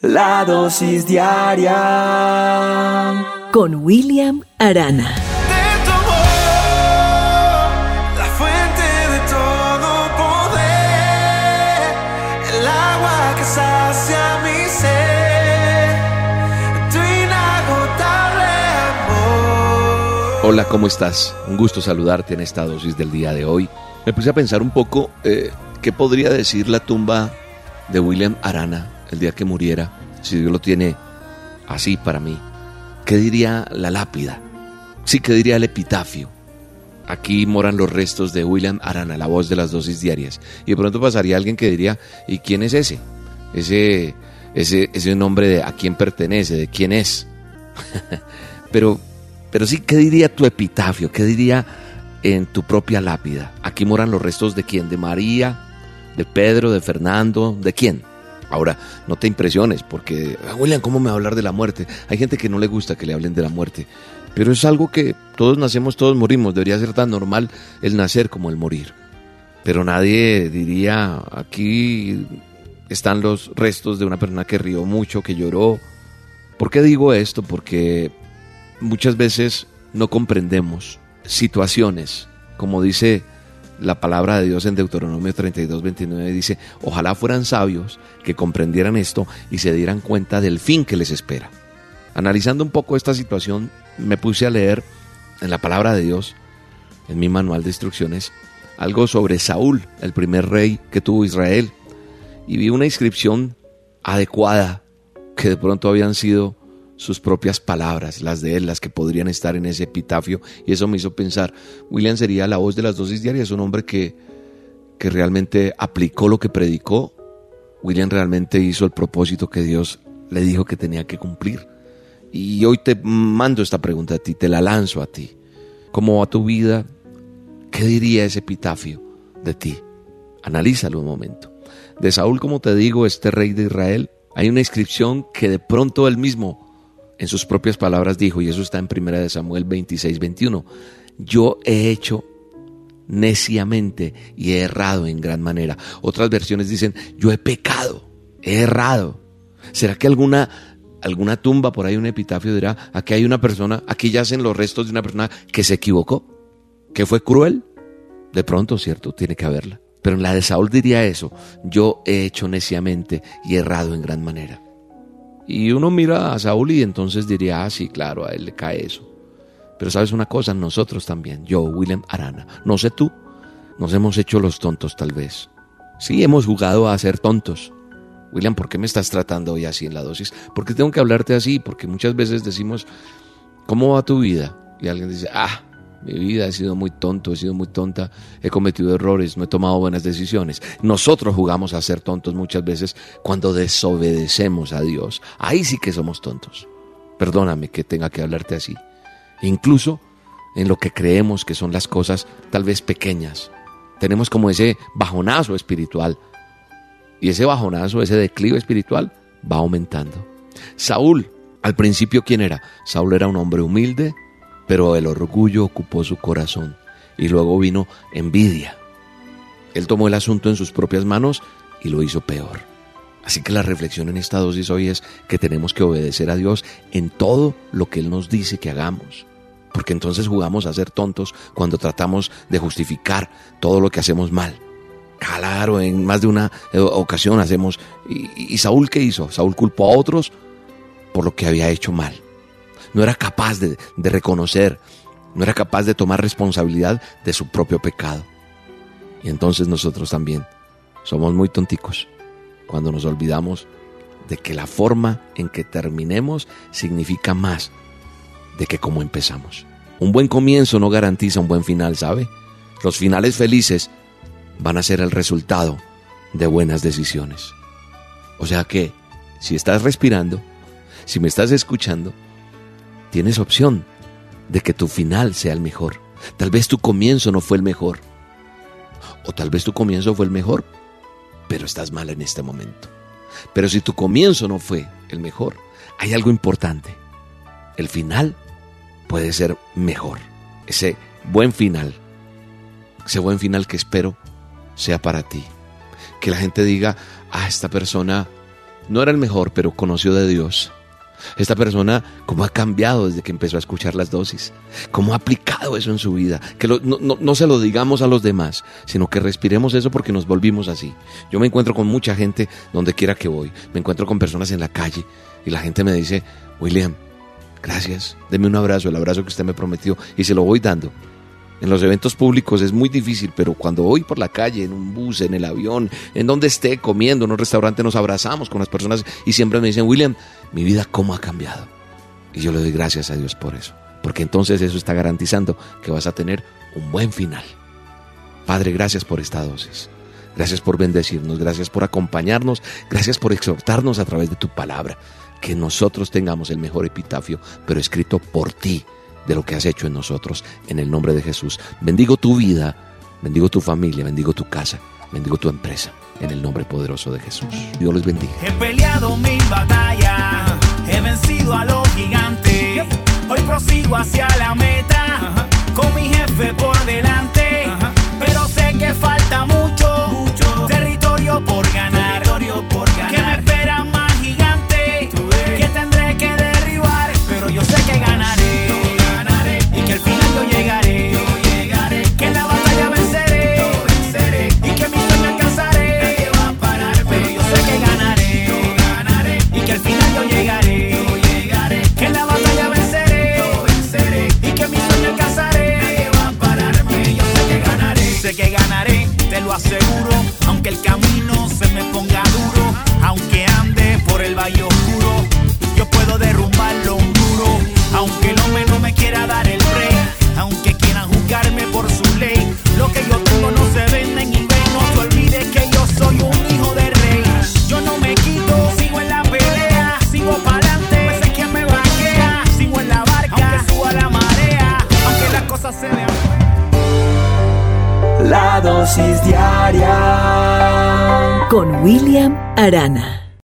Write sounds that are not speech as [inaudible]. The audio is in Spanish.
La dosis diaria con William Arana. de tu amor, la fuente de todo poder, el agua que sacia mi ser, tu inagotable amor. Hola, ¿cómo estás? Un gusto saludarte en esta dosis del día de hoy. Me puse a pensar un poco eh, qué podría decir la tumba de William Arana el día que muriera, si Dios lo tiene así para mí. ¿Qué diría la lápida? Sí, ¿qué diría el epitafio? Aquí moran los restos de William Arana, la voz de las dosis diarias. Y de pronto pasaría alguien que diría, ¿y quién es ese? Ese, ese, ese nombre de a quién pertenece, de quién es. [laughs] pero, pero sí, ¿qué diría tu epitafio? ¿Qué diría en tu propia lápida? Aquí moran los restos de quién? De María, de Pedro, de Fernando, ¿de quién? Ahora, no te impresiones, porque, "Ah, William, ¿cómo me va a hablar de la muerte? Hay gente que no le gusta que le hablen de la muerte, pero es algo que todos nacemos, todos morimos. Debería ser tan normal el nacer como el morir. Pero nadie diría, aquí están los restos de una persona que rió mucho, que lloró. ¿Por qué digo esto? Porque muchas veces no comprendemos situaciones, como dice la palabra de Dios en Deuteronomio 32, 29, dice, ojalá fueran sabios que comprendieran esto y se dieran cuenta del fin que les espera. Analizando un poco esta situación, me puse a leer en la palabra de Dios, en mi manual de instrucciones, algo sobre Saúl, el primer rey que tuvo Israel, y vi una inscripción adecuada que de pronto habían sido sus propias palabras, las de él, las que podrían estar en ese epitafio, y eso me hizo pensar, William sería la voz de las dosis diarias, un hombre que, que realmente aplicó lo que predicó, William realmente hizo el propósito que Dios le dijo que tenía que cumplir. Y hoy te mando esta pregunta a ti, te la lanzo a ti. ¿Cómo va tu vida? ¿Qué diría ese epitafio de ti? Analízalo un momento. De Saúl, como te digo, este rey de Israel, hay una inscripción que de pronto él mismo en sus propias palabras dijo, y eso está en 1 de Samuel 26, 21, yo he hecho neciamente y he errado en gran manera. Otras versiones dicen, yo he pecado, he errado. ¿Será que alguna, alguna tumba por ahí, un epitafio dirá, aquí hay una persona, aquí yacen los restos de una persona que se equivocó, que fue cruel? De pronto, ¿cierto? Tiene que haberla. Pero en la de Saúl diría eso, yo he hecho neciamente y errado en gran manera. Y uno mira a Saúl y entonces diría, ah, sí, claro, a él le cae eso. Pero sabes una cosa, nosotros también, yo, William Arana, no sé tú, nos hemos hecho los tontos tal vez. Sí, hemos jugado a ser tontos. William, ¿por qué me estás tratando hoy así en la dosis? ¿Por qué tengo que hablarte así? Porque muchas veces decimos, ¿cómo va tu vida? Y alguien dice, ah, mi vida he sido muy tonto, he sido muy tonta, he cometido errores, no he tomado buenas decisiones. Nosotros jugamos a ser tontos muchas veces cuando desobedecemos a Dios. Ahí sí que somos tontos. Perdóname que tenga que hablarte así. Incluso en lo que creemos que son las cosas tal vez pequeñas. Tenemos como ese bajonazo espiritual. Y ese bajonazo, ese declive espiritual va aumentando. Saúl, al principio, ¿quién era? Saúl era un hombre humilde, pero el orgullo ocupó su corazón y luego vino envidia. Él tomó el asunto en sus propias manos y lo hizo peor. Así que la reflexión en esta dosis hoy es que tenemos que obedecer a Dios en todo lo que Él nos dice que hagamos. Porque entonces jugamos a ser tontos cuando tratamos de justificar todo lo que hacemos mal. Claro, en más de una eh, ocasión hacemos... ¿Y, y Saúl qué hizo? Saúl culpó a otros por lo que había hecho mal no era capaz de, de, reconocer, no era capaz de tomar responsabilidad de su propio pecado. Y entonces nosotros también somos muy tonticos cuando nos olvidamos de que la forma en que terminemos significa más de que cómo empezamos. Un buen comienzo no garantiza un buen final, ¿sabe? Los finales felices van a ser el resultado de buenas decisiones. O sea que, si estás respirando, si me estás escuchando, tienes opción de que tu final sea el mejor. Tal vez tu comienzo no fue el mejor. O tal vez tu comienzo fue el mejor, pero estás mal en este momento. Pero si tu comienzo no fue el mejor, hay algo importante. El final puede ser mejor. Ese buen final, ese buen final que espero sea para ti. Que la gente diga, ah, esta persona no era el mejor, pero conoció de Dios. Esta persona, cómo ha cambiado desde que empezó a escuchar las dosis, cómo ha aplicado eso en su vida, que no, no, se lo digamos a los demás, sino que respiremos eso porque nos volvimos así. Yo me encuentro con mucha gente donde quiera que voy, me encuentro con personas en la calle y la gente me dice, William, gracias, deme un abrazo, el abrazo que usted me prometió y se lo voy dando. En los eventos públicos es muy difícil, pero cuando voy por la calle, en un bus, en el avión, en donde esté comiendo, en un restaurante, nos abrazamos con las personas y siempre me dicen, William, mi vida cómo ha cambiado. Y yo le doy gracias a Dios por eso, porque entonces eso está garantizando que vas a tener un buen final. Padre, gracias por esta dosis. Gracias por bendecirnos, gracias por acompañarnos, gracias por exhortarnos a través de tu palabra. Que nosotros tengamos el mejor epitafio, pero escrito por ti de lo que has hecho en nosotros. En el nombre de Jesús. Bendigo tu vida, bendigo tu familia, bendigo tu casa, bendigo tu empresa. En el nombre poderoso de Jesús. Dios les bendiga. He peleado mi batalla, he vencido a los gigantes. Hoy prosigo hacia la meta, con mi jefe por delante. Aseguro, aunque el camino con William Arana.